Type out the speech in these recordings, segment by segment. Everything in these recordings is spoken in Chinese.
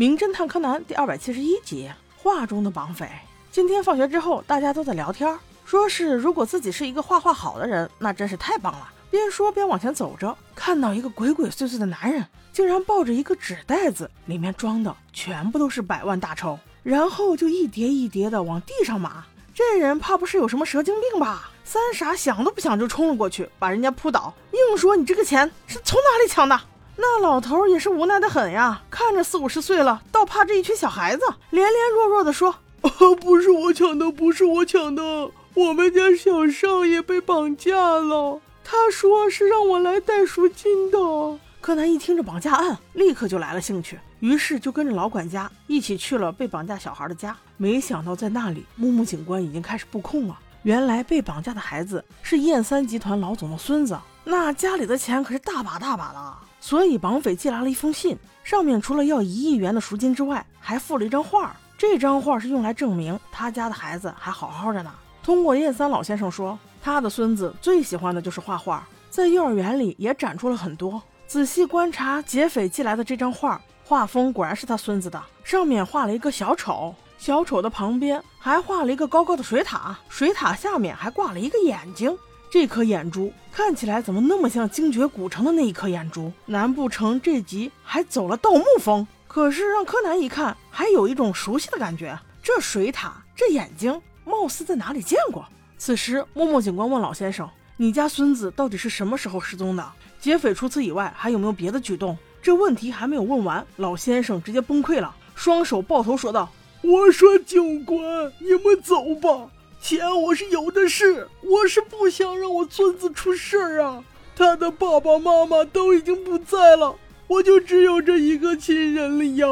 名侦探柯南第二百七十一集，画中的绑匪。今天放学之后，大家都在聊天，说是如果自己是一个画画好的人，那真是太棒了。边说边往前走着，看到一个鬼鬼祟祟的男人，竟然抱着一个纸袋子，里面装的全部都是百万大钞，然后就一叠一叠的往地上码。这人怕不是有什么蛇精病吧？三傻想都不想就冲了过去，把人家扑倒，硬说你这个钱是从哪里抢的？那老头也是无奈的很呀，看着四五十岁了，倒怕这一群小孩子，连连弱弱的说：“啊 不是我抢的，不是我抢的，我们家小少爷被绑架了，他说是让我来带赎金的。”柯南一听这绑架案，立刻就来了兴趣，于是就跟着老管家一起去了被绑架小孩的家。没想到在那里，木木警官已经开始布控了。原来被绑架的孩子是燕三集团老总的孙子，那家里的钱可是大把大把的。所以绑匪寄来了一封信，上面除了要一亿元的赎金之外，还附了一张画。这张画是用来证明他家的孩子还好好的呢。通过叶三老先生说，他的孙子最喜欢的就是画画，在幼儿园里也展出了很多。仔细观察劫匪寄来的这张画，画风果然是他孙子的。上面画了一个小丑，小丑的旁边还画了一个高高的水塔，水塔下面还挂了一个眼睛。这颗眼珠看起来怎么那么像精绝古城的那一颗眼珠？难不成这集还走了盗墓风？可是让柯南一看，还有一种熟悉的感觉。这水塔，这眼睛，貌似在哪里见过。此时，默默警官问老先生：“你家孙子到底是什么时候失踪的？劫匪除此以外，还有没有别的举动？”这问题还没有问完，老先生直接崩溃了，双手抱头说道：“我说警官，你们走吧。”钱我是有的是，我是不想让我孙子出事儿啊！他的爸爸妈妈都已经不在了，我就只有这一个亲人了呀！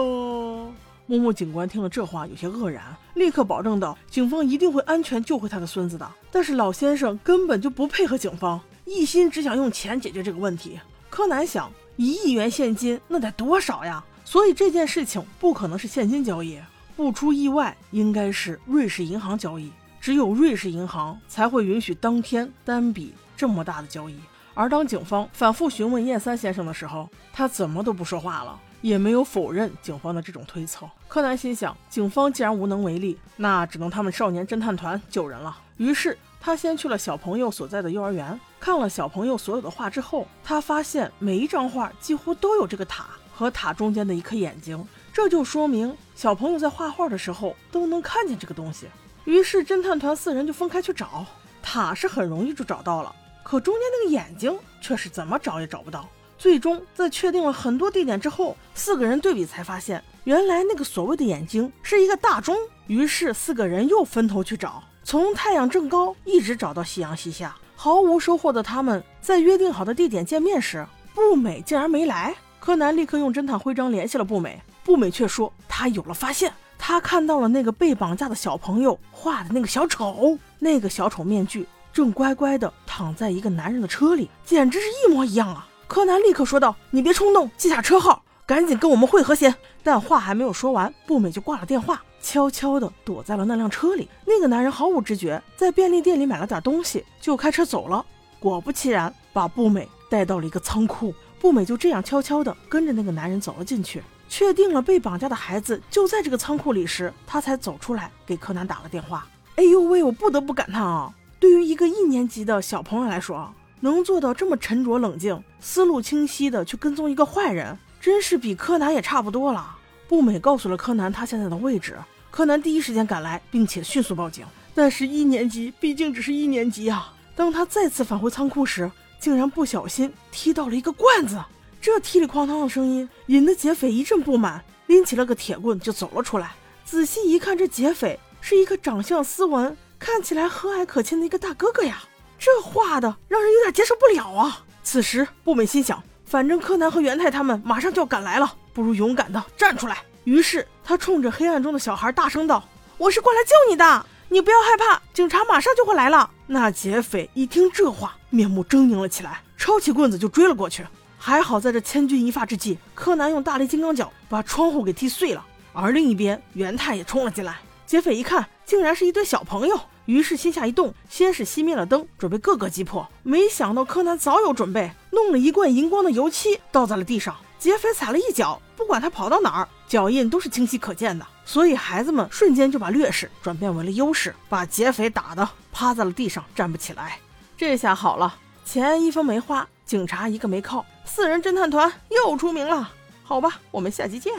木木警官听了这话，有些愕然，立刻保证道：“警方一定会安全救回他的孙子的。”但是老先生根本就不配合警方，一心只想用钱解决这个问题。柯南想，一亿元现金那得多少呀？所以这件事情不可能是现金交易，不出意外，应该是瑞士银行交易。只有瑞士银行才会允许当天单笔这么大的交易。而当警方反复询问燕三先生的时候，他怎么都不说话了，也没有否认警方的这种推测。柯南心想，警方既然无能为力，那只能他们少年侦探团救人了。于是他先去了小朋友所在的幼儿园，看了小朋友所有的画之后，他发现每一张画几乎都有这个塔和塔中间的一颗眼睛，这就说明小朋友在画画的时候都能看见这个东西。于是侦探团四人就分开去找塔，是很容易就找到了，可中间那个眼睛却是怎么找也找不到。最终在确定了很多地点之后，四个人对比才发现，原来那个所谓的眼睛是一个大钟。于是四个人又分头去找，从太阳正高一直找到夕阳西下，毫无收获的他们在约定好的地点见面时，步美竟然没来。柯南立刻用侦探徽章联系了步美，步美却说他有了发现。他看到了那个被绑架的小朋友画的那个小丑，那个小丑面具正乖乖的躺在一个男人的车里，简直是一模一样啊！柯南立刻说道：“你别冲动，记下车号，赶紧跟我们会合先。”但话还没有说完，步美就挂了电话，悄悄的躲在了那辆车里。那个男人毫无知觉，在便利店里买了点东西，就开车走了。果不其然，把步美带到了一个仓库。步美就这样悄悄的跟着那个男人走了进去。确定了被绑架的孩子就在这个仓库里时，他才走出来给柯南打了电话。哎呦喂，我不得不感叹啊，对于一个一年级的小朋友来说，能做到这么沉着冷静、思路清晰的去跟踪一个坏人，真是比柯南也差不多了。步美告诉了柯南他现在的位置，柯南第一时间赶来，并且迅速报警。但是，一年级毕竟只是一年级啊。当他再次返回仓库时，竟然不小心踢到了一个罐子。这踢里哐当的声音引得劫匪一阵不满，拎起了个铁棍就走了出来。仔细一看，这劫匪是一个长相斯文、看起来和蔼可亲的一个大哥哥呀！这画的让人有点接受不了啊！此时，步美心想，反正柯南和元太他们马上就要赶来了，不如勇敢的站出来。于是，他冲着黑暗中的小孩大声道：“我是过来救你的，你不要害怕，警察马上就会来了。”那劫匪一听这话，面目狰狞了起来，抄起棍子就追了过去。还好在这千钧一发之际柯南用大力金刚脚把窗户给踢碎了而另一边元太也冲了进来。劫匪一看竟然是一堆小朋友。于是心下一动先是熄灭了灯准备各个击破没想到柯南早有准备弄了一罐荧光的油漆倒在了地上。劫匪踩了一脚不管他跑到哪儿脚印都是清晰可见的。所以孩子们瞬间就把劣势转变为了优势把劫匪打的趴在了地上站不起来。这下好了钱一分没花警察一个没靠，四人侦探团又出名了。好吧，我们下期见。